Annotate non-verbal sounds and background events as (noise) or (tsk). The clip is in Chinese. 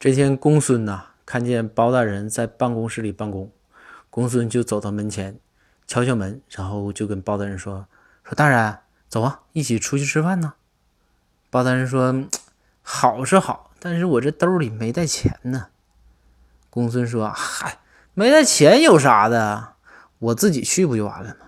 这天公孙呐看见包大人在办公室里办公公孙就走到门前敲敲门然后就跟包大人说说大人走啊一起出去吃饭呢。包大人说 (tsk) 好是好但是我这兜里没带钱呢。公孙说嗨没带钱有啥的我自己去不就完了吗？